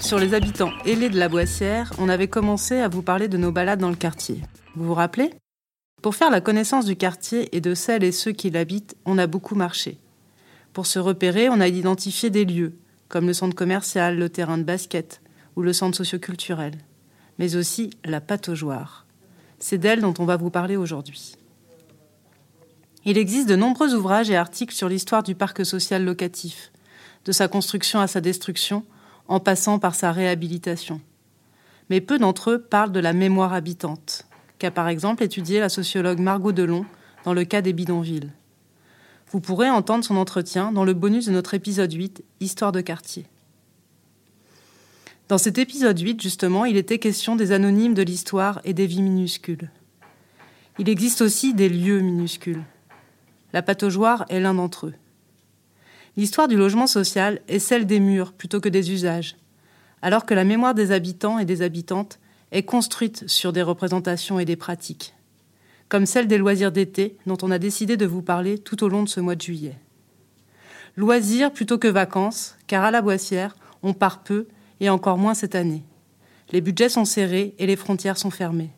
Sur les habitants ailés de la Boissière, on avait commencé à vous parler de nos balades dans le quartier. Vous vous rappelez? Pour faire la connaissance du quartier et de celles et ceux qui l'habitent, on a beaucoup marché. Pour se repérer, on a identifié des lieux, comme le centre commercial, le terrain de basket ou le centre socioculturel, mais aussi la pataugeoire. C'est d'elle dont on va vous parler aujourd'hui. Il existe de nombreux ouvrages et articles sur l'histoire du parc social locatif, de sa construction à sa destruction, en passant par sa réhabilitation. Mais peu d'entre eux parlent de la mémoire habitante, qu'a par exemple étudié la sociologue Margot Delon dans le cas des bidonvilles. Vous pourrez entendre son entretien dans le bonus de notre épisode 8, Histoire de quartier. Dans cet épisode 8, justement, il était question des anonymes de l'histoire et des vies minuscules. Il existe aussi des lieux minuscules. La pataugeoire est l'un d'entre eux. L'histoire du logement social est celle des murs plutôt que des usages, alors que la mémoire des habitants et des habitantes est construite sur des représentations et des pratiques, comme celle des loisirs d'été dont on a décidé de vous parler tout au long de ce mois de juillet. Loisirs plutôt que vacances, car à la Boissière, on part peu et encore moins cette année. Les budgets sont serrés et les frontières sont fermées.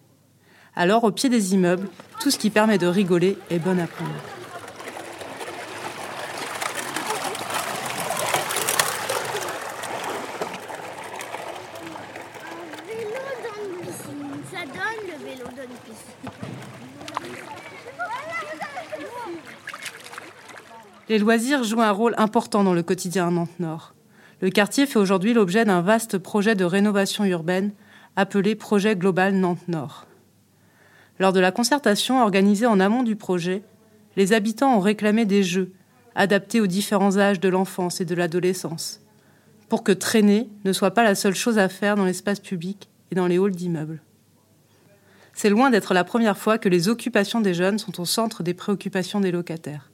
Alors, au pied des immeubles, tout ce qui permet de rigoler est bon à prendre. Les loisirs jouent un rôle important dans le quotidien à Nantes-Nord. Le quartier fait aujourd'hui l'objet d'un vaste projet de rénovation urbaine appelé Projet Global Nantes-Nord. Lors de la concertation organisée en amont du projet, les habitants ont réclamé des jeux adaptés aux différents âges de l'enfance et de l'adolescence, pour que traîner ne soit pas la seule chose à faire dans l'espace public et dans les halls d'immeubles. C'est loin d'être la première fois que les occupations des jeunes sont au centre des préoccupations des locataires.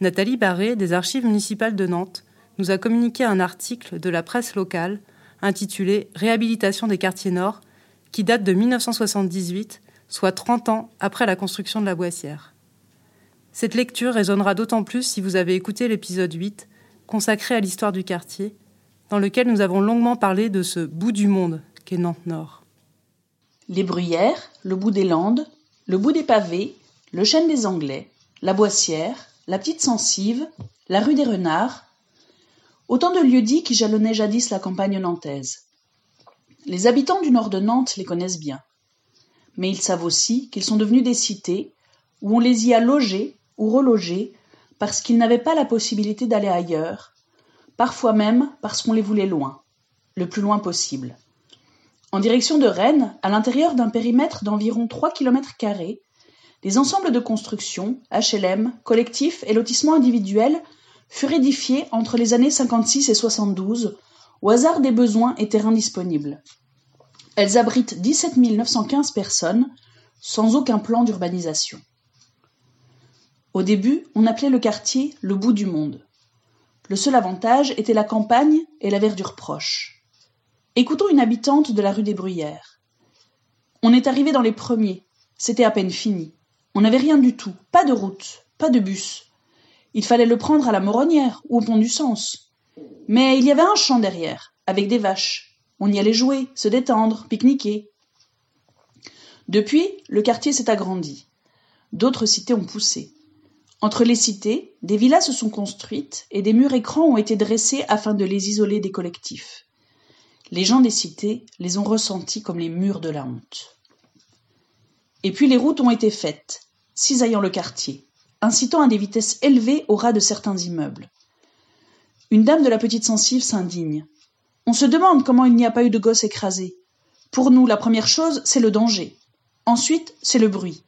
Nathalie Barré, des Archives municipales de Nantes, nous a communiqué un article de la presse locale intitulé Réhabilitation des quartiers nord, qui date de 1978, soit 30 ans après la construction de la Boissière. Cette lecture résonnera d'autant plus si vous avez écouté l'épisode 8, consacré à l'histoire du quartier, dans lequel nous avons longuement parlé de ce bout du monde qu'est Nantes Nord. Les Bruyères, le bout des Landes, le bout des pavés, le chêne des Anglais, la Boissière, la petite Sensive, la rue des Renards, autant de lieux-dits qui jalonnaient jadis la campagne nantaise. Les habitants du nord de Nantes les connaissent bien. Mais ils savent aussi qu'ils sont devenus des cités où on les y a logés ou relogés parce qu'ils n'avaient pas la possibilité d'aller ailleurs, parfois même parce qu'on les voulait loin, le plus loin possible. En direction de Rennes, à l'intérieur d'un périmètre d'environ trois kilomètres carrés, les ensembles de construction, HLM, collectifs et lotissements individuels furent édifiés entre les années 56 et 72, au hasard des besoins et terrains disponibles. Elles abritent 17 915 personnes, sans aucun plan d'urbanisation. Au début, on appelait le quartier le bout du monde. Le seul avantage était la campagne et la verdure proche. Écoutons une habitante de la rue des Bruyères. On est arrivé dans les premiers, c'était à peine fini. On n'avait rien du tout, pas de route, pas de bus. Il fallait le prendre à la Moronnière ou au pont du Sens. Mais il y avait un champ derrière, avec des vaches. On y allait jouer, se détendre, pique-niquer. Depuis, le quartier s'est agrandi. D'autres cités ont poussé. Entre les cités, des villas se sont construites et des murs écrans ont été dressés afin de les isoler des collectifs. Les gens des cités les ont ressentis comme les murs de la honte. Et puis les routes ont été faites, cisaillant le quartier, incitant à des vitesses élevées au ras de certains immeubles. Une dame de la petite sensive s'indigne. On se demande comment il n'y a pas eu de gosses écrasés. Pour nous, la première chose, c'est le danger. Ensuite, c'est le bruit.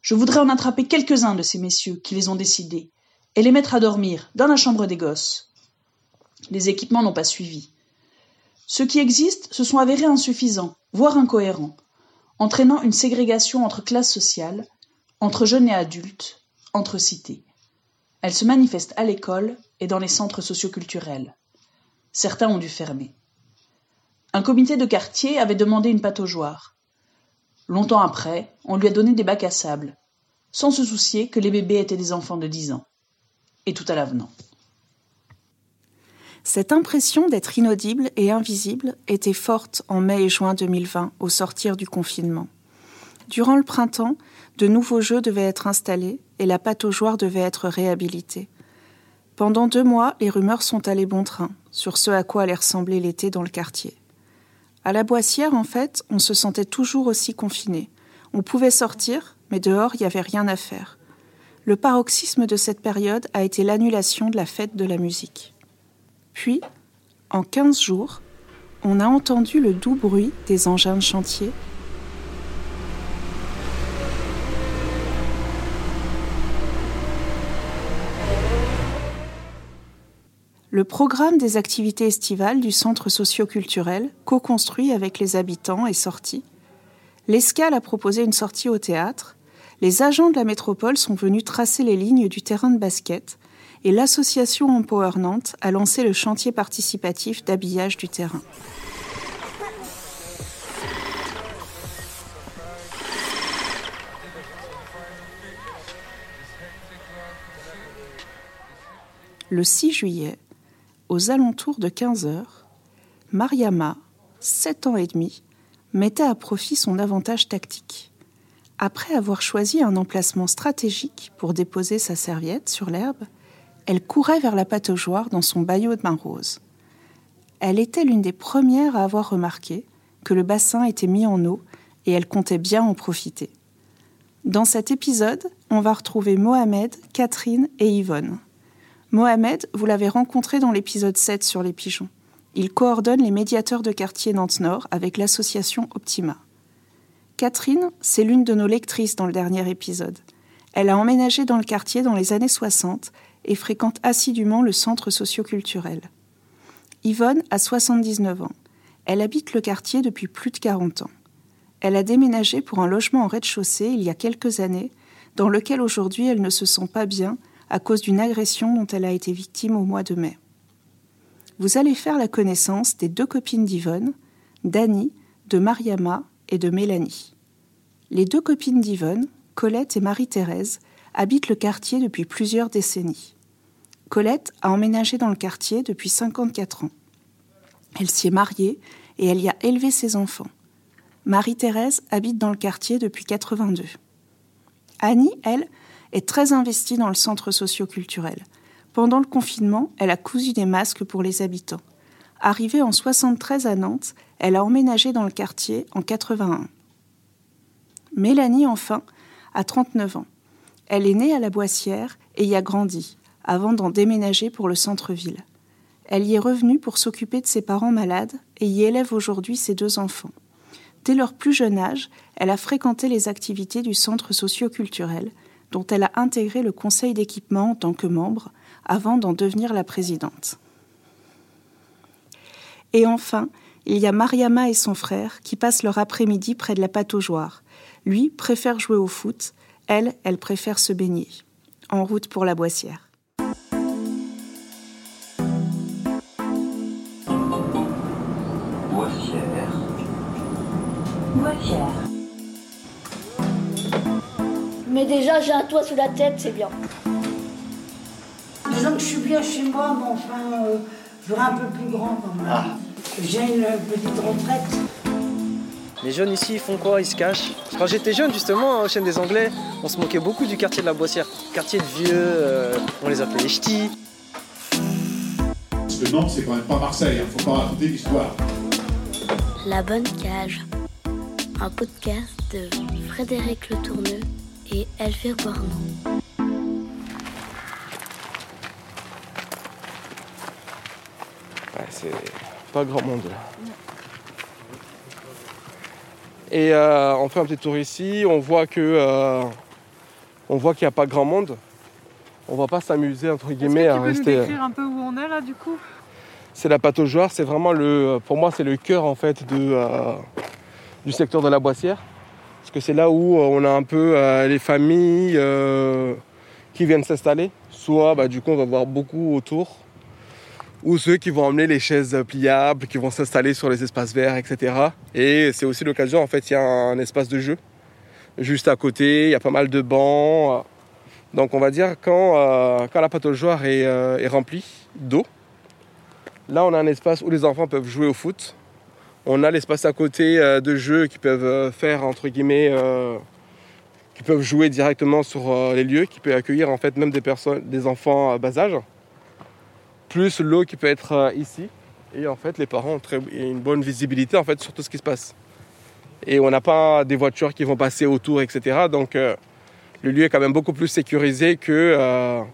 Je voudrais en attraper quelques-uns de ces messieurs qui les ont décidés et les mettre à dormir dans la chambre des gosses. Les équipements n'ont pas suivi. Ceux qui existent se sont avérés insuffisants, voire incohérents entraînant une ségrégation entre classes sociales, entre jeunes et adultes, entre cités. Elle se manifeste à l'école et dans les centres socioculturels. Certains ont dû fermer. Un comité de quartier avait demandé une pataugeoire. Longtemps après, on lui a donné des bacs à sable, sans se soucier que les bébés étaient des enfants de dix ans. Et tout à l'avenant. Cette impression d'être inaudible et invisible était forte en mai et juin 2020, au sortir du confinement. Durant le printemps, de nouveaux jeux devaient être installés et la pataugeoire devait être réhabilitée. Pendant deux mois, les rumeurs sont allées bon train sur ce à quoi allait ressembler l'été dans le quartier. À la Boissière, en fait, on se sentait toujours aussi confiné. On pouvait sortir, mais dehors, il n'y avait rien à faire. Le paroxysme de cette période a été l'annulation de la fête de la musique. Puis, en quinze jours, on a entendu le doux bruit des engins de chantier le programme des activités estivales du centre socio-culturel, co-construit avec les habitants, est sorti. L'escale a proposé une sortie au théâtre. Les agents de la métropole sont venus tracer les lignes du terrain de basket et l'association Empower Nantes a lancé le chantier participatif d'habillage du terrain. Le 6 juillet, aux alentours de 15 heures, Mariama, 7 ans et demi, mettait à profit son avantage tactique. Après avoir choisi un emplacement stratégique pour déposer sa serviette sur l'herbe, elle courait vers la pataugeoire dans son baillot de main rose. Elle était l'une des premières à avoir remarqué que le bassin était mis en eau et elle comptait bien en profiter. Dans cet épisode, on va retrouver Mohamed, Catherine et Yvonne. Mohamed, vous l'avez rencontré dans l'épisode 7 sur les pigeons. Il coordonne les médiateurs de quartier Nantes-Nord avec l'association Optima. Catherine, c'est l'une de nos lectrices dans le dernier épisode. Elle a emménagé dans le quartier dans les années 60 et fréquente assidûment le centre socioculturel. Yvonne a 79 ans. Elle habite le quartier depuis plus de 40 ans. Elle a déménagé pour un logement en rez-de-chaussée il y a quelques années, dans lequel aujourd'hui elle ne se sent pas bien à cause d'une agression dont elle a été victime au mois de mai. Vous allez faire la connaissance des deux copines d'Yvonne, d'Annie, de Mariama et de Mélanie. Les deux copines d'Yvonne, Colette et Marie-Thérèse, habitent le quartier depuis plusieurs décennies. Colette a emménagé dans le quartier depuis 54 ans. Elle s'y est mariée et elle y a élevé ses enfants. Marie-Thérèse habite dans le quartier depuis 82. Annie, elle, est très investie dans le centre socio-culturel. Pendant le confinement, elle a cousu des masques pour les habitants. Arrivée en 73 à Nantes, elle a emménagé dans le quartier en 81. Mélanie, enfin, a 39 ans. Elle est née à la Boissière et y a grandi, avant d'en déménager pour le centre-ville. Elle y est revenue pour s'occuper de ses parents malades et y élève aujourd'hui ses deux enfants. Dès leur plus jeune âge, elle a fréquenté les activités du centre socio-culturel dont elle a intégré le conseil d'équipement en tant que membre avant d'en devenir la présidente. Et enfin, il y a Mariama et son frère qui passent leur après-midi près de la pataugeoire. Lui préfère jouer au foot, elle, elle préfère se baigner. En route pour la Boissière. Boissière. Boissière. Mais déjà, j'ai un toit sous la tête, c'est bien. Disons que je suis bien chez moi, mais enfin, euh, je voudrais un peu plus grand quand même. Ah. J'ai une petite retraite. Les jeunes ici, ils font quoi? Ils se cachent. Quand j'étais jeune, justement, au chaîne des Anglais, on se moquait beaucoup du quartier de la Boissière. Quartier de vieux, euh, on les appelait les ch'tis. Parce que Nantes, c'est quand même pas Marseille, hein. faut pas raconter l'histoire. La Bonne Cage, un podcast de Frédéric Le Tourneux et Elvire Boirnon. Ouais, c'est pas grand monde là. Et euh, on fait un petit tour ici, on voit que euh, on voit qu'il n'y a pas grand monde. On va pas s'amuser entre guillemets à tu peux rester. nous décrire un peu où on est là du coup? C'est la pataugeoire, c'est vraiment le, pour moi c'est le cœur en fait de, euh, du secteur de la Boissière, parce que c'est là où euh, on a un peu euh, les familles euh, qui viennent s'installer. Soit bah, du coup on va voir beaucoup autour, ou ceux qui vont emmener les chaises pliables, qui vont s'installer sur les espaces verts, etc. Et c'est aussi l'occasion en fait il y a un espace de jeu juste à côté, il y a pas mal de bancs. Donc on va dire quand, euh, quand la pataugeoire est, euh, est remplie d'eau, Là, on a un espace où les enfants peuvent jouer au foot. On a l'espace à côté euh, de jeux qui peuvent euh, faire, entre guillemets, qui peuvent jouer directement sur les lieux, qui peut accueillir en fait même des personnes, des enfants à bas âge. Plus l'eau qui peut être ici. Et en fait, les parents ont très, une bonne visibilité en fait sur tout ce qui se passe. Et on n'a pas des voitures qui vont passer autour, etc. Donc le lieu est quand même beaucoup plus sécurisé que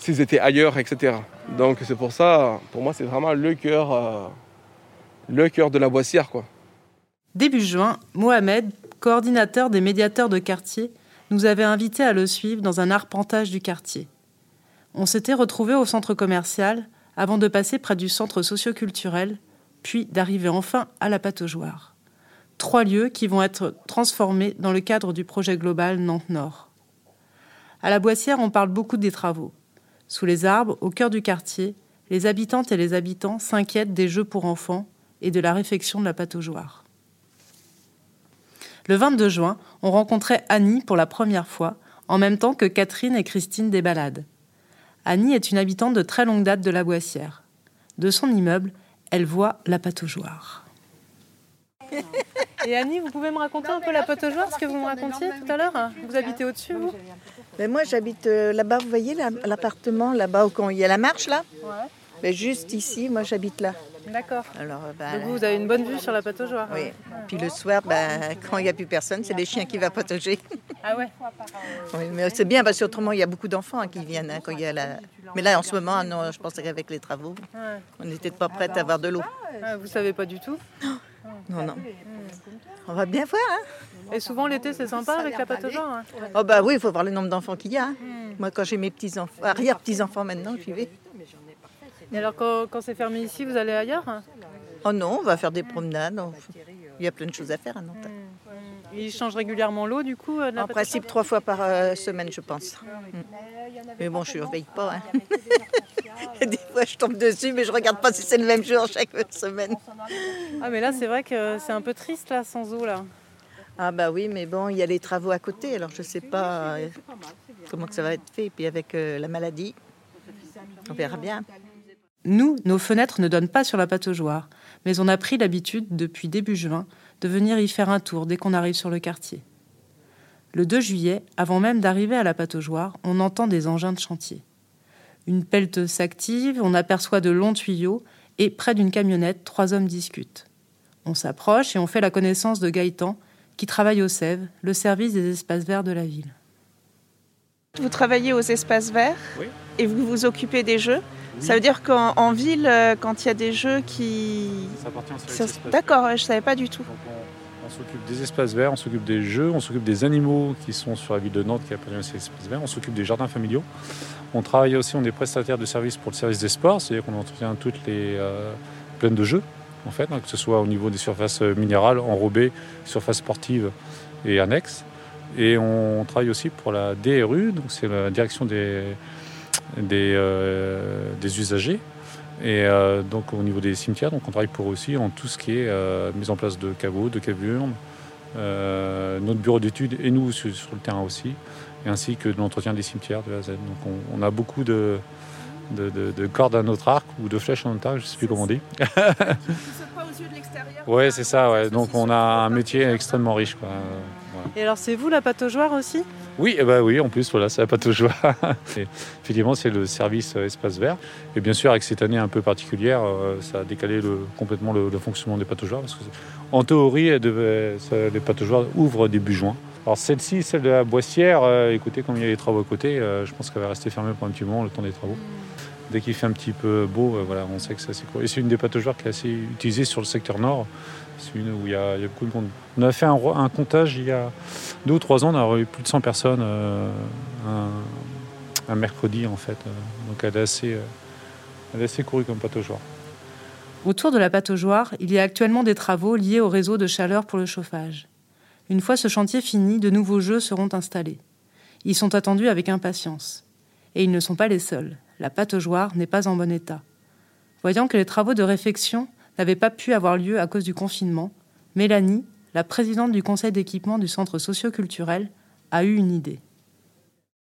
s'ils étaient ailleurs, etc. Donc c'est pour ça, pour moi, c'est vraiment le cœur, euh, le cœur de la Boissière, quoi. Début juin, Mohamed, coordinateur des médiateurs de quartier, nous avait invités à le suivre dans un arpentage du quartier. On s'était retrouvés au centre commercial avant de passer près du centre socioculturel, puis d'arriver enfin à la Pataugeoire. Trois lieux qui vont être transformés dans le cadre du projet global Nantes-Nord. À la Boissière, on parle beaucoup des travaux. Sous les arbres, au cœur du quartier, les habitantes et les habitants s'inquiètent des jeux pour enfants et de la réfection de la pataugeoire. Le 22 juin, on rencontrait Annie pour la première fois, en même temps que Catherine et Christine des Balades. Annie est une habitante de très longue date de la Boissière. De son immeuble, elle voit la pataugeoire. Et Annie, vous pouvez me raconter un peu la pataugeoire, ce que vous me racontiez tout à l'heure Vous habitez au-dessus, vous ben Moi, j'habite euh, là-bas, vous voyez l'appartement là-bas où il y a la marche là ouais. Ben, juste ici, moi j'habite là. D'accord. Alors, Donc vous, avez une bonne vue sur la pataugeoire Oui. Puis le soir, ben, quand il n'y a plus personne, c'est les chiens qui vont patauger. Ah ouais Oui, mais c'est bien parce qu'autrement, il y a beaucoup d'enfants hein, qui viennent hein, quand il y a la... Mais là, en ce moment, non, je pense qu'avec les travaux, on n'était pas prêts à avoir de l'eau. Ah, vous savez pas du tout Non, non. On va bien voir. Hein et souvent l'été c'est sympa avec la pataugeoire hein. Oh bah oui, il faut voir le nombre d'enfants qu'il y a. Hein. Hmm. Moi quand j'ai mes petits-enfants, arrière-petits-enfants maintenant, j'y vais. Et alors quand, c'est fermé ici, vous allez ailleurs? Oh non, on va faire des promenades. Il y a plein de choses à faire à Nantes. Hmm. Ils changent régulièrement l'eau du coup En principe trois fois par euh, semaine je pense. Hmm. Mais bon, je ne surveille pas. Hein. des fois, je tombe dessus, mais je regarde pas si c'est le même jour chaque semaine. Ah, mais là, c'est vrai que c'est un peu triste là, sans eau là. Ah bah oui, mais bon, il y a les travaux à côté, alors je ne sais pas euh, comment ça va être fait. Et puis avec euh, la maladie, on verra bien. Nous, nos fenêtres ne donnent pas sur la pataugeoire, mais on a pris l'habitude, depuis début juin, de venir y faire un tour dès qu'on arrive sur le quartier. Le 2 juillet, avant même d'arriver à la pataugeoire, on entend des engins de chantier. Une pelleteuse s'active, on aperçoit de longs tuyaux, et près d'une camionnette, trois hommes discutent. On s'approche et on fait la connaissance de Gaëtan, qui travaille au SEV, le service des espaces verts de la ville. Vous travaillez aux espaces verts et vous vous occupez des jeux. Ça veut dire qu'en ville, euh, quand il y a des jeux qui... Ça appartient service D'accord, je ne savais pas du tout. on, s'occupe des espaces verts, on s'occupe des jeux, on s'occupe des animaux qui sont sur la ville de Nantes qui appartiennent aux espaces verts, on s'occupe des jardins familiaux. On travaille aussi, on est prestataire de services pour le service des sports, c'est-à-dire qu'on entretient toutes les euh, plaines de jeux en fait, hein, que ce soit au niveau des surfaces minérales, enrobées, surfaces sportives et annexes. Et on travaille aussi pour la DRU, donc c'est la direction des, des, euh, usagers. Et euh, donc au niveau des cimetières, donc on travaille pour aussi en tout ce qui est mise en place de caveaux, de cavurnes, notre bureau d'études et nous sur, le terrain aussi, et ainsi que de l'entretien des cimetières de la Z. Donc on a beaucoup de, de, cordes à notre arc ou de flèches à notre arc, je ne sais plus comment on dit. Oui, c'est ça. Ouais. Donc on a un métier extrêmement riche. Quoi. Et alors c'est vous la pataugeoire aussi oui, eh ben oui, en plus, voilà, c'est la pataugeoire. effectivement, c'est le service euh, espace vert. Et bien sûr, avec cette année un peu particulière, euh, ça a décalé complètement le, fonctionnement des pataugeoires. Parce que, en théorie, les pataugeoires ouvrent début juin. Alors celle-ci, celle de la Boissière, euh, écoutez, comme il y a les travaux à côté, je pense qu'elle va rester fermée pour un petit moment, le temps des travaux. Dès qu'il fait un petit peu beau, euh, voilà, on sait que c'est assez court. Et c'est une des pataugeoires qui est assez utilisée sur le secteur nord. C'est une où il y, a, beaucoup de monde. On a fait un, comptage il y a deux ou trois ans, on a eu plus de 100 personnes euh, un, mercredi en fait. Donc elle est assez, euh, courue comme pataugeoire. Autour de la pataugeoire, il y a actuellement des travaux liés au réseau de chaleur pour le chauffage. Une fois ce chantier fini, de nouveaux jeux seront installés. Ils sont attendus avec impatience. Et ils ne sont pas les seuls la pataugeoire n'est pas en bon état. Voyant que les travaux de réfection n'avaient pas pu avoir lieu à cause du confinement, Mélanie, la présidente du conseil d'équipement du centre socioculturel, a eu une idée.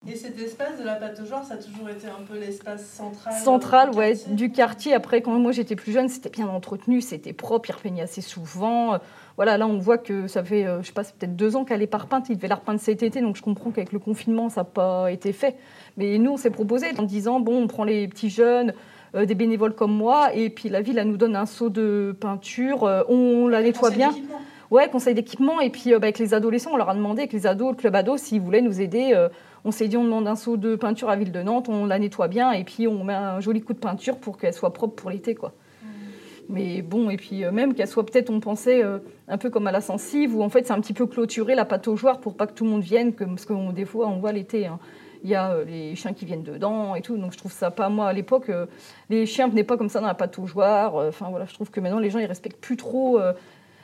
Et cet espace de la pataugeoire, ça a toujours été un peu l'espace central Central, du ouais, quartier du quartier. Après, quand moi j'étais plus jeune, c'était bien entretenu, c'était propre, il repeignait assez souvent. Euh, Voilà, là on voit que ça fait, euh, je sais pas, peut-être deux ans qu'elle est pas repeinte. Il devait la repeindre cet été, donc je comprends qu'avec le confinement, ça n'a pas été fait. Mais nous, on s'est proposé en disant, bon, on prend les petits jeunes, euh, des bénévoles comme moi, et puis la ville, elle nous donne un seau de peinture, euh, on la nettoie bien. Ouais, conseil d'équipement. Et puis euh, bah, avec les adolescents, on leur a demandé, avec les ados, le club ado, s'ils voulaient nous aider. On s'est dit, on demande un seau de peinture à Ville de Nantes, on la nettoie bien, et puis on met un joli coup de peinture pour qu'elle soit propre pour l'été, quoi. Mais bon, et puis euh, même qu'elle soit peut-être, on pensait, euh, un peu comme à la sensive, où en fait c'est un petit peu clôturé la pataugeoire pour pas que tout le monde vienne, que, parce que des fois on voit l'été, hein, il y a euh, les chiens qui viennent dedans et tout, donc je trouve ça pas, moi à l'époque, euh, les chiens venaient pas comme ça dans la pataugeoire, euh, enfin voilà, je trouve que maintenant les gens ils respectent plus trop,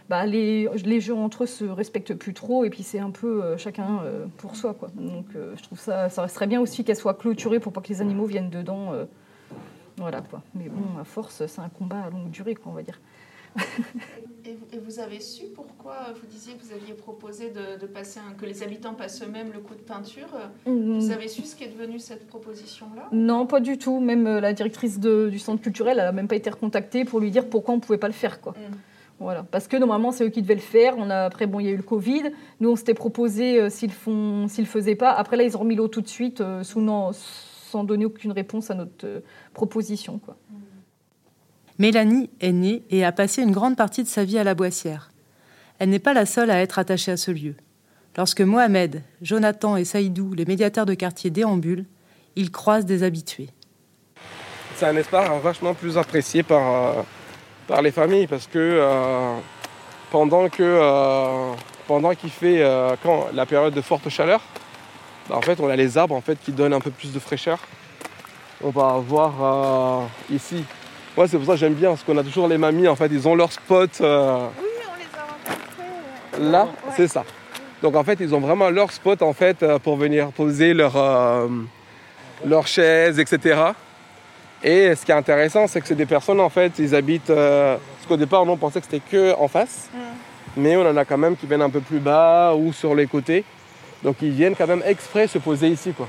bah, les, les gens entre eux se respectent plus trop, et puis c'est un peu euh, chacun euh, pour soi, quoi. Donc euh, je trouve ça, ça serait bien aussi qu'elle soit clôturée pour pas que les animaux viennent dedans. voilà quoi. Mais bon, à force, c'est un combat à longue durée, quoi, on va dire. Et vous, et vous avez su pourquoi vous disiez que vous aviez proposé de, de passer un- que les habitants passent eux-mêmes le coup de peinture. Mm. Vous avez su ce qui est devenu cette proposition-là? Non, pas du tout. Même la directrice de- du centre culturel, elle n'a même pas été recontactée pour lui dire pourquoi on ne pouvait pas le faire. Quoi. Voilà. Parce que normalement, c'est eux qui devaient le faire. On a, après, bon, il y a eu le Covid. Nous, on s'était proposé euh, s'ils ne le faisaient pas. Après, là, ils ont remis l'eau tout de suite euh, sous, non- sans donner aucune réponse à notre euh, proposition. Quoi. Mélanie est née et a passé une grande partie de sa vie à la Boissière. Elle n'est pas la seule à être attachée à ce lieu. Lorsque Mohamed, Jonathan et Saïdou, les médiateurs de quartier, déambulent, ils croisent des habitués. C'est un espace vachement plus apprécié par, euh, par les familles parce que euh, pendant que euh, pendant qu'il fait euh, quand la période de forte chaleur, bah, en fait on a les arbres en fait qui donnent un peu plus de fraîcheur. On va avoir euh, ici. Moi c'est pour ça que j'aime bien parce qu'on a toujours les mamies en fait ils ont leur spot. euh, Là, c'est ça. Donc en fait, ils ont vraiment leur spot en fait pour venir poser leur, leurs chaises, etc. Et ce qui est intéressant, c'est que c'est des personnes en fait, ils habitent. euh, parce qu'au départ, on pensait que c'était que en face, mais on en a quand même qui viennent un peu plus bas ou sur les côtés. Donc ils viennent quand même exprès se poser ici, quoi.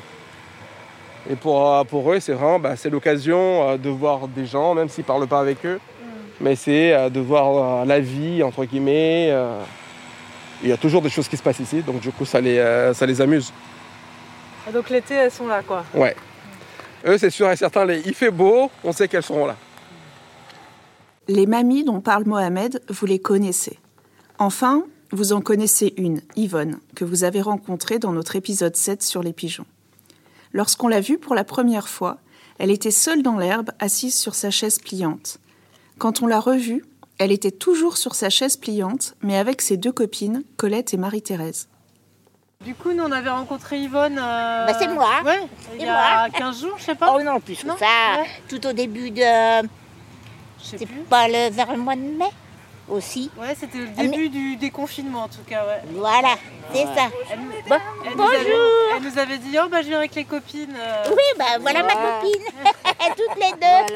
Et pour, euh, pour eux, c'est vraiment bah, c'est l'occasion euh, de voir des gens, même s'ils ne parlent pas avec eux. Mais c'est de voir la vie, entre guillemets. il y a toujours des choses qui se passent ici, donc du coup, ça les, ça les amuse. Donc l'été, elles sont là, quoi. Ouais. Eux, c'est sûr et certain, les- il fait beau, on sait qu'elles seront là. Les mamies dont parle Mohamed, vous les connaissez. Enfin, vous en connaissez une, Yvonne, que vous avez rencontrée dans notre épisode 7 sur les pigeons. Lorsqu'on l'a vue pour la première fois, elle était seule dans l'herbe, assise sur sa chaise pliante. Quand on l'a revue, elle était toujours sur sa chaise pliante, mais avec ses deux copines, Colette et Marie-Thérèse. Du coup, nous, on avait rencontré Yvonne. euh, Bah, c'est moi. Ouais, il y a moi. 15 jours, je sais pas. Oh non, plus que ça. Ouais. Tout au début de. C'est pas le, vers le mois de mai aussi. Ouais, c'était le mais- début du déconfinement, en tout cas, ouais. Voilà, c'est ça. Elle, Bon, elle nous bonjour. avait, elle nous avait dit, oh, bah, je viens avec les copines. euh. Oui, bah voilà ma copine. Toutes les deux.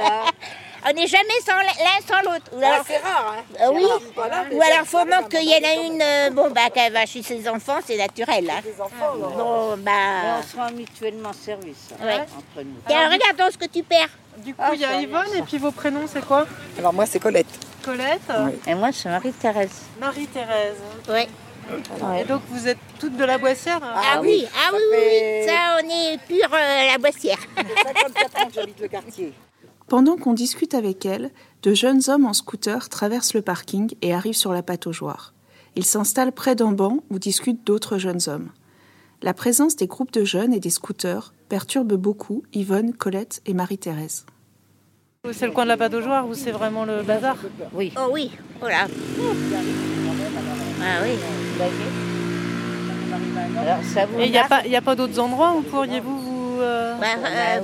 On n'est jamais sans l'un sans l'autre. Ou alors- c'est rare, hein. Euh, oui. Rare. Ou alors c'est- faut même qu'il y en a une, euh, bon bah qu'elle va chez ses enfants, c'est naturel. Hein. enfants. Bon bah. on se rend mutuellement service hein, Ouais. entre nous. Tiens, regarde donc ce que tu perds. Du coup, il y a Yvonne, et puis vos prénoms, c'est quoi? Alors moi c'est Colette. Colette? Et moi c'est Marie-Thérèse. Marie-Thérèse. Oui. Et donc, vous êtes toutes de la Boissière hein? Ah, oui, ah oui, oui, oui, ça on est pur euh, la boissière. 54 ans que j'habite le quartier. Pendant qu'on discute avec elle, de jeunes hommes en scooter traversent le parking et arrivent sur la pataugeoire. Ils s'installent près d'un banc où discutent d'autres jeunes hommes. La présence des groupes de jeunes et des scooters perturbe beaucoup Yvonne, Colette et Marie-Thérèse. C'est le coin de la pataugeoire ou c'est vraiment le bazar? Oui. Oh oui, voilà. Ah oui. Alors ça vous Et il n'y a pas, il y a pas d'autres endroits où pourriez-vous vous. Euh, Bah, euh,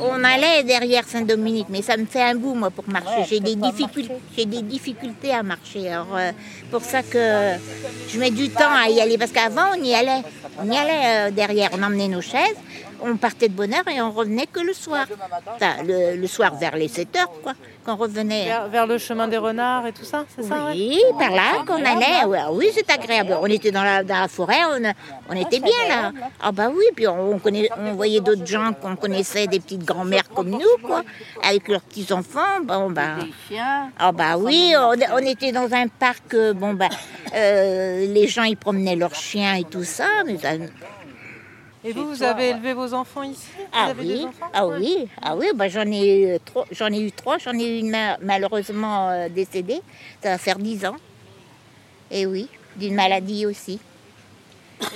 On allait derrière Saint-Dominique, mais ça me fait un bout, moi, pour marcher. J'ai des, difficultés, j'ai des difficultés à marcher. Alors, euh, pour ça que je mets du temps à y aller. Parce qu'avant, on y allait. On y allait derrière. On emmenait nos chaises, on partait de bonne heure et on revenait que le soir. Enfin, le, le soir vers les 7 heures, quoi, qu'on revenait. Vers, vers le chemin des renards et tout ça, c'est ça Oui, par là qu'on allait. Ouais, oui, c'est agréable. On était dans la, dans la forêt, on, on était bien là. Ah bah oui, puis on, on connaît, on voyait d'autres gens qu'on connaissait, des petites grand-mères comme nous, quoi, avec leurs petits-enfants. Bon, bah, ah bah oui, on, on était dans un parc, euh, bon bah, euh, les gens ils promenaient leurs chiens et tout ça, mais ça- Et vous, vous avez élevé vos enfants ici? Vous ah avez des oui, enfants? ah oui, ah oui, bah j'en ai eu trois, j'en ai eu trois, j'en ai eu une ma- malheureusement euh, décédée, ça va faire dix ans. Et oui, d'une maladie aussi.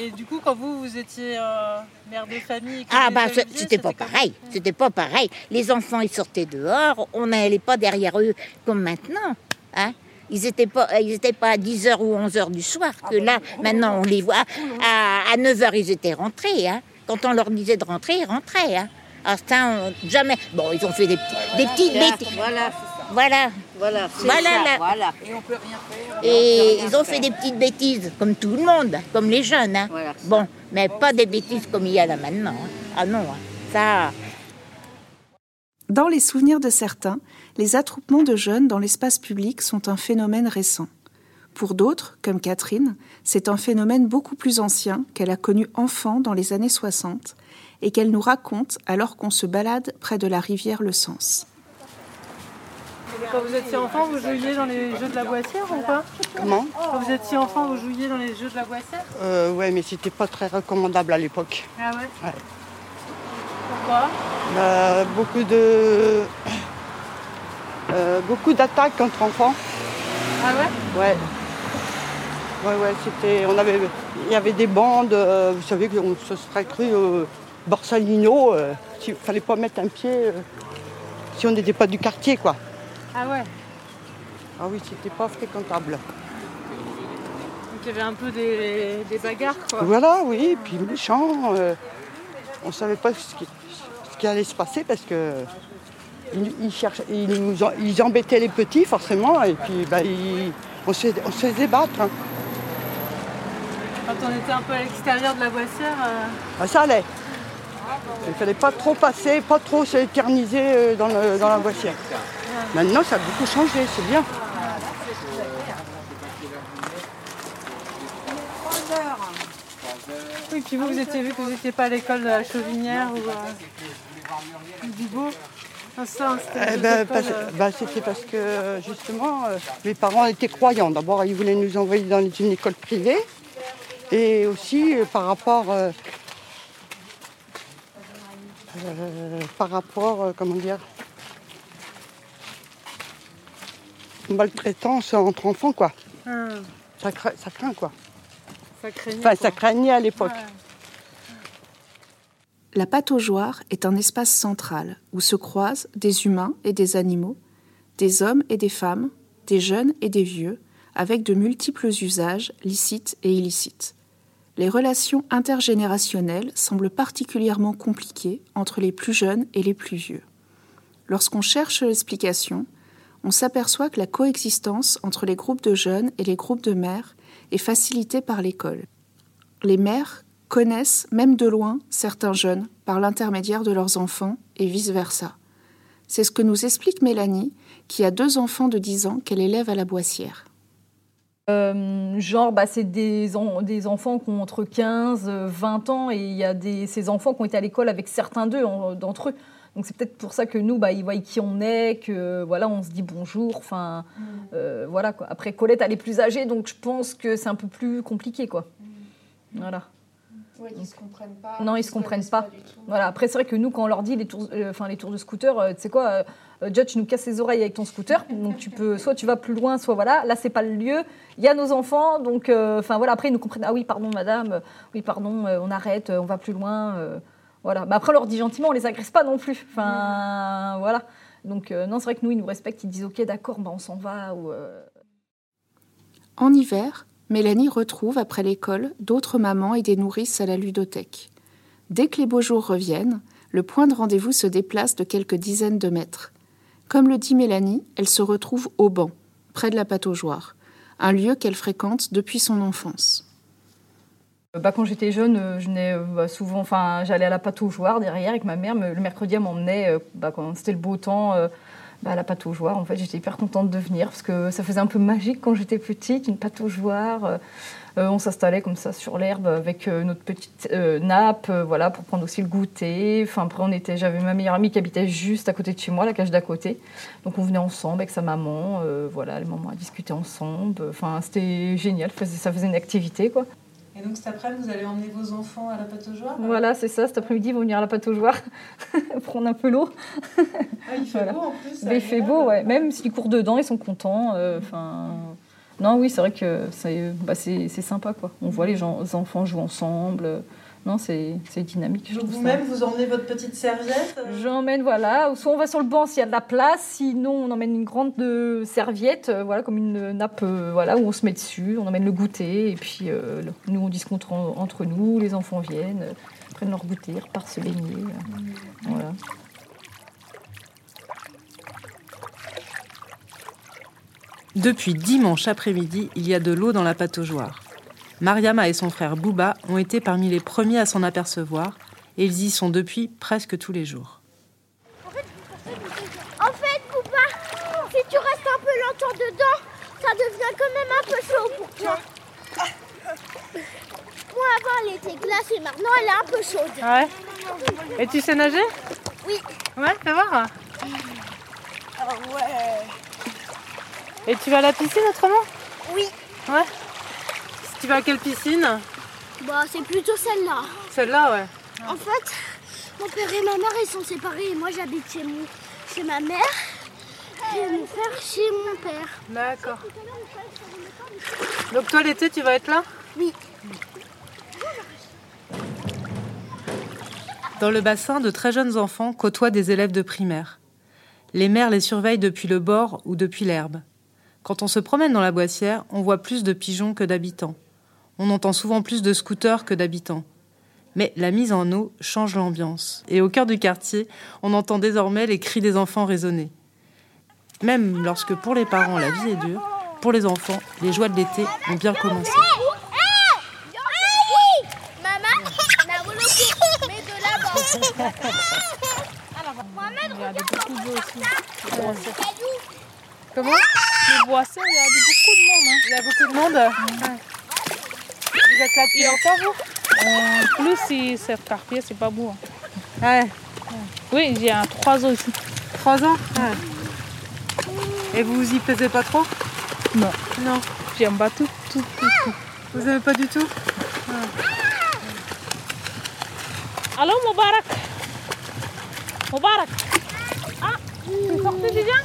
Et du coup, quand vous, vous étiez euh, mère de famille... Ah bah c'était pas pareil, c'était pas pareil. Les enfants ils sortaient dehors, on n'allait pas derrière eux comme maintenant. Hein ils n'étaient pas, ils étaient pas à 10h ou 11h du soir, que là, maintenant on les voit. À, 9h ils étaient rentrés. Hein. Quand on leur disait de rentrer, ils rentraient. Hein. Alors ça, on- jamais. Bon, ils ont fait des, petites bêtises. Voilà, Voilà. voilà, Voilà, ça, là. voilà. Et ils ont fait des petites bêtises, comme tout le monde, comme les jeunes. Hein. Bon, mais pas des bêtises comme il y a là maintenant. hein. Ah non, hein. ça. Dans les souvenirs de certains, les attroupements de jeunes dans l'espace public sont un phénomène récent. Pour d'autres, comme Catherine, c'est un phénomène beaucoup plus ancien qu'elle a connu enfant dans les années 60 et qu'elle nous raconte alors qu'on se balade près de la rivière Le Sens. Quand vous étiez enfant, vous jouiez dans les jeux de la boissière ou pas? Comment? Quand vous étiez enfant, vous jouiez dans les jeux de la boissière? Euh, Ouais, mais c'était pas très recommandable à l'époque. Ah ouais? Ouais. Pourquoi? Euh, beaucoup de. Euh, beaucoup d'attaques contre enfants. Ah ouais? Ouais. Ouais, ouais, c'était. On avait. Il y avait des bandes, euh, vous savez qu'on se serait cru euh, Borsalino. euh, il fallait pas mettre un pied si on n'était pas du quartier, quoi. Ah ouais? Ah oui, c'était pas fréquentable. Donc il y avait un peu des, des bagarres quoi. Voilà, oui, puis méchant. on savait pas ce qui, ce qui allait se passer parce que ils, ils cherchaient- ils nous ils embêtaient les petits forcément et puis bah, ils- on, se, on se faisait battre. hein. Quand on était un peu à l'extérieur de la boissière, euh, Bah, ça allait. Il fallait pas trop passer, pas trop s'éterniser euh, dans, le- dans la boissière. Maintenant, ça a beaucoup changé, c'est bien. oui, puis vous, vous étiez vu que vous n'étiez pas à l'école de la Chauvinière ou euh, du Beau. Ah, ça, c'était Eh ben, parce- euh, bah, C'était parce que justement, euh, mes parents étaient croyants. D'abord, ils voulaient nous envoyer dans une école privée. Et aussi euh, par rapport, euh, par rapport, comment dire, maltraitance entre enfants, quoi. ah, Ça, cra- ça craint, quoi. ça craignait. Enfin, quoi. ça craignait à l'époque. La pataugeoire est un espace central où se croisent des humains et des animaux, des hommes et des femmes, des jeunes et des vieux, avec de multiples usages licites et illicites. Les relations intergénérationnelles semblent particulièrement compliquées entre les plus jeunes et les plus vieux. Lorsqu'on cherche l'explication, on s'aperçoit que la coexistence entre les groupes de jeunes et les groupes de mères est facilitée par l'école. Les mères connaissent, même de loin, certains jeunes par l'intermédiaire de leurs enfants et vice-versa. C'est ce que nous explique Mélanie, qui a deux enfants de 10 ans qu'elle élève à la Boissière. Euh, genre, bah, c'est des, en- des enfants qui ont entre 15 euh, 20 ans et il y a des, ces enfants qui ont été à l'école avec certains d'eux, en- d'entre eux. Donc c'est peut-être pour ça que nous, bah, ils voient qui on est, que voilà, on se dit bonjour. Enfin, euh, voilà quoi. Après, Colette, elle est plus âgée, donc je pense que c'est un peu plus compliqué, quoi. Voilà. Ouais, qu'ils se comprennent pas. Non, ils se comprennent pas. Voilà. Après, c'est vrai que nous, quand on leur dit les tours, euh, enfin les tours de scooter, euh, tu sais quoi, euh, euh, Judge, tu nous casses les oreilles avec ton scooter. Donc tu peux, soit tu vas plus loin, soit voilà. Là, c'est pas le lieu. Il y a nos enfants, donc euh, enfin voilà. Après, ils nous comprennent. Ah oui, pardon, madame. Oui, pardon. euh, on arrête. euh, on va plus loin. euh, voilà. Mais après, on leur dit gentiment, on les agresse pas non plus. Enfin, voilà. Donc euh, non, c'est vrai que nous, ils nous respectent. Ils disent ok, d'accord, bah, on s'en va. Ou, euh, En hiver, Mélanie retrouve après l'école d'autres mamans et des nourrices à la ludothèque. Dès que les beaux jours reviennent, le point de rendez-vous se déplace de quelques dizaines de mètres. Comme le dit Mélanie, elle se retrouve au banc, près de la pataugeoire, un lieu qu'elle fréquente depuis son enfance. Bah, quand j'étais jeune, euh, je euh, bah, souvent, enfin, j'allais à la pataugeoire derrière avec ma mère. me- Le mercredi, elle m'emmenait, euh, bah, quand c'était le beau temps, euh, bah, la pataugeoire. En fait, j'étais hyper contente de venir parce que ça faisait un peu magique quand j'étais petite, une pataugeoire. Euh, euh, on s'installait comme ça sur l'herbe avec euh, notre petite euh, nappe, voilà, pour prendre aussi le goûter. Enfin, après, on était, j'avais ma meilleure amie qui habitait juste à côté de chez moi, la cage d'à côté. Donc, on venait ensemble avec sa maman. voilà, les mamans à discuter ensemble. Enfin, c'était génial. Ça faisait une activité, quoi. Et donc cet après-midi, vous allez emmener vos enfants à la pataugeoire Voilà, c'est ça. Cet après-midi, ils vont venir à la pataugeoire prendre un peu l'eau. Ah, il fait Voilà. beau en plus. Mais il fait beau, ouais. Même s'ils courent dedans, ils sont contents. euh, Enfin, non, oui, c'est vrai que c'est bah, sympa, quoi. On voit les, gens, les enfants jouer ensemble. Non, c'est c'est dynamique. je Donc vous-même, vous emmenez votre petite serviette euh, J'emmène, voilà. Soit on va sur le banc s'il y a de la place, sinon on emmène une grande euh, serviette, euh, voilà, comme une nappe, voilà, où on se met dessus, on emmène le goûter, et puis euh, nous on discute en- entre nous, les enfants viennent, prennent leur goûter, repartent se baigner. voilà. Depuis dimanche après-midi, il y a de l'eau dans la pataugeoire. Mariama et son frère Bouba ont été parmi les premiers à s'en apercevoir et ils y sont depuis presque tous les jours. En fait, Poupa, si tu restes un peu longtemps dedans, ça devient quand même un peu chaud pour toi. Moi, avant, elle était glacée. Maintenant, elle est un peu chaude. Ouais. Et tu sais nager? Oui. Ouais, fais voir. Ah ouais. Et tu vas à la piscine autrement? Oui. Ouais. Tu vas à quelle piscine Bah, c'est plutôt celle-là. Celle-là, ouais. En fait, mon père et ma mère, ils sont séparés. Et moi, j'habite chez, mon- chez ma mère. Et mon frère chez mon père. D'accord. Donc toi, l'été, tu vas être là Oui. Dans le bassin, de très jeunes enfants côtoient des élèves de primaire. Les mères les surveillent depuis le bord ou depuis l'herbe. Quand on se promène dans la boissière, on voit plus de pigeons que d'habitants. On entend souvent plus de scooters que d'habitants. Mais la mise en eau change l'ambiance. Et au cœur du quartier, on entend désormais les cris des enfants résonner. Même lorsque pour les parents la vie est dure, pour les enfants, les joies de l'été ont bien commencé. Comment Les boissons, il y a beaucoup de monde. hein. Il y a beaucoup de monde êtes là depuis longtemps, vous En plus, si c'est quartier, c'est pas beau. hein. Ouais. Oui, y a trois ans ici. Trois ans? Et vous vous y plaisez pas trop? Non. Non. J'aime pas tout, tout, tout, tout. Vous aimez pas du tout? Allô, Moubarak? Moubarak? Ah, tu es sorti déjà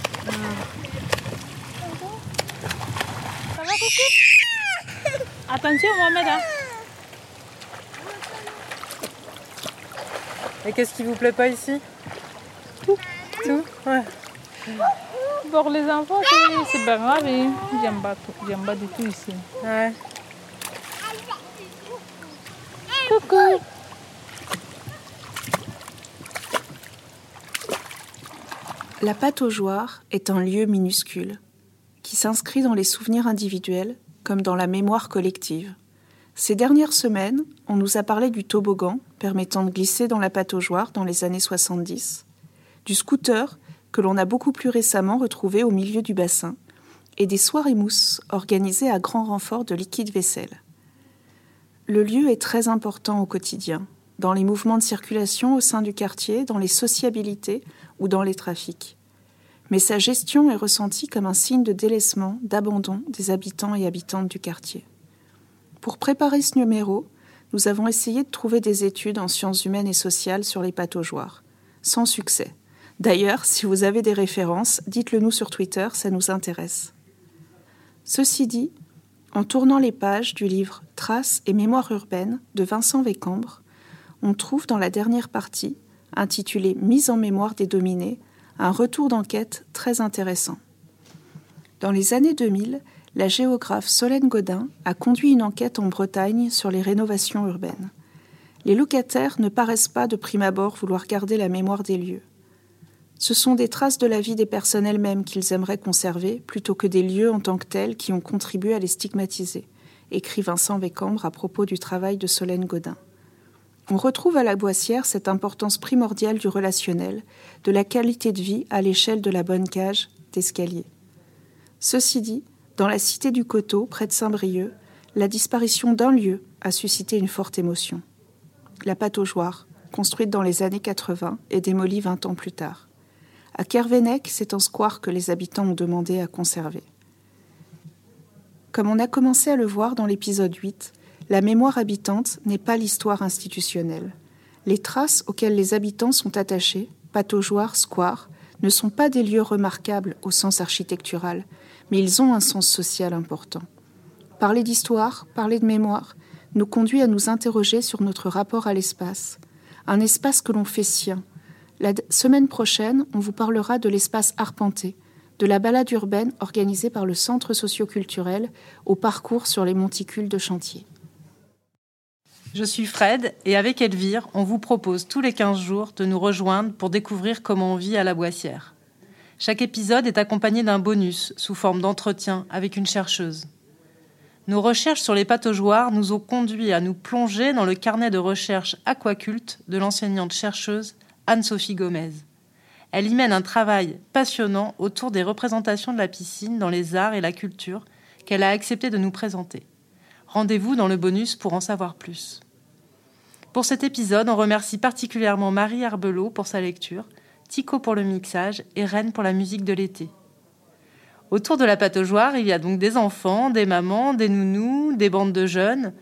Ça va, coucou Attention, Mohamed. hein. Et qu'est-ce qui vous plaît pas ici? Tout. Tout Ouais. Pour les enfants, c'est- pas grave. mais J'aime pas, tout- j'aime pas du tout ici. Ouais. Coucou La pataugeoire est un lieu minuscule qui s'inscrit dans les souvenirs individuels comme dans la mémoire collective. Ces dernières semaines, on nous a parlé du toboggan permettant de glisser dans la pataugeoire dans les années 70, du scooter que l'on a beaucoup plus récemment retrouvé au milieu du bassin, et des soirées mousses organisées à grand renfort de liquide vaisselle. Le lieu est très important au quotidien, dans les mouvements de circulation au sein du quartier, dans les sociabilités ou dans les trafics. Mais sa gestion est ressentie comme un signe de délaissement, d'abandon des habitants et habitantes du quartier. Pour préparer ce numéro, nous avons essayé de trouver des études en sciences humaines et sociales sur les pataugeoires. Sans succès. D'ailleurs, si vous avez des références, dites-le nous sur Twitter, ça nous intéresse. Ceci dit, en tournant les pages du livre Traces et mémoire urbaine de Vincent Vécambre, on trouve dans la dernière partie, intitulée Mise en mémoire des dominés, un retour d'enquête très intéressant. Dans les années 2000, la géographe Solène Godin a conduit une enquête en Bretagne sur les rénovations urbaines. Les locataires ne paraissent pas de prime abord vouloir garder la mémoire des lieux. Ce sont des traces de la vie des personnes elles-mêmes qu'ils aimeraient conserver plutôt que des lieux en tant que tels qui ont contribué à les stigmatiser, écrit Vincent Vécambre à propos du travail de Solène Godin. On retrouve à la Boissière cette importance primordiale du relationnel, de la qualité de vie à l'échelle de la bonne cage d'escalier. Ceci dit, dans la cité du Coteau, près de Saint-Brieuc, la disparition d'un lieu a suscité une forte émotion. La pataugeoire, construite dans les années 80, est démolie 20 ans plus tard. À Kervenec, c'est un square que les habitants ont demandé à conserver. Comme on a commencé à le voir dans l'épisode 8, la mémoire habitante n'est pas l'histoire institutionnelle. Les traces auxquelles les habitants sont attachés, pataugeoires, squares, ne sont pas des lieux remarquables au sens architectural, mais ils ont un sens social important. Parler d'histoire, parler de mémoire, nous conduit à nous interroger sur notre rapport à l'espace, un espace que l'on fait sien. La semaine prochaine, on vous parlera de l'espace arpenté, de la balade urbaine organisée par le Centre socioculturel au parcours sur les monticules de chantier. Je suis Fred et avec Elvire, on vous propose tous les 15 jours de nous rejoindre pour découvrir comment on vit à la Boissière. Chaque épisode est accompagné d'un bonus sous forme d'entretien avec une chercheuse. Nos recherches sur les pataugeoires nous ont conduit à nous plonger dans le carnet de recherche aquaculte de l'enseignante chercheuse Anne-Sophie Gomez. Elle y mène un travail passionnant autour des représentations de la piscine dans les arts et la culture qu'elle a accepté de nous présenter. Rendez-vous dans le bonus pour en savoir plus. Pour cet épisode, on remercie particulièrement Marie Arbelot pour sa lecture, Tico pour le mixage et Rennes pour la musique de l'été. Autour de la pataugeoire, il y a donc des enfants, des mamans, des nounous, des bandes de jeunes.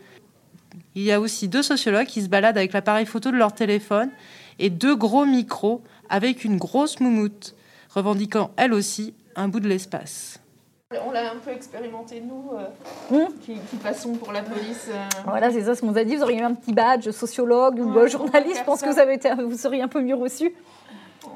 Il y a aussi deux sociologues qui se baladent avec l'appareil photo de leur téléphone et deux gros micros avec une grosse moumoute, revendiquant elle aussi un bout de l'espace. On l'a un peu expérimenté, nous, euh, qui, qui passons pour la police. euh. Voilà, c'est ça ce qu'on vous a dit. Vous auriez eu un petit badge sociologue ou euh, journaliste. Je pense que vous, avez été, vous seriez un peu mieux reçu.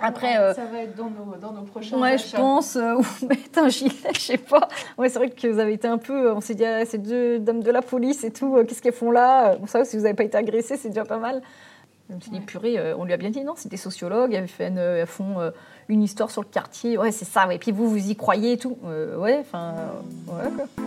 Après, euh, Ça va être dans nos, dans nos prochains Ouais, je pense, ou mettre un gilet, je sais pas. Ouais, c'est vrai que vous avez été un peu. On s'est dit, ah, ces deux dames de la police et tout, qu'est-ce qu'elles font là? Bon, ça, si vous n'avez pas été agressé, c'est déjà pas mal. Je me suis dit, purée, on lui a bien dit non, c'est des sociologues, elles, fait une- elles font une histoire sur le quartier. Ouais, c'est ça, ouais. Et puis vous, vous y croyez et tout. Euh, ouais, enfin, euh, ouais, quoi.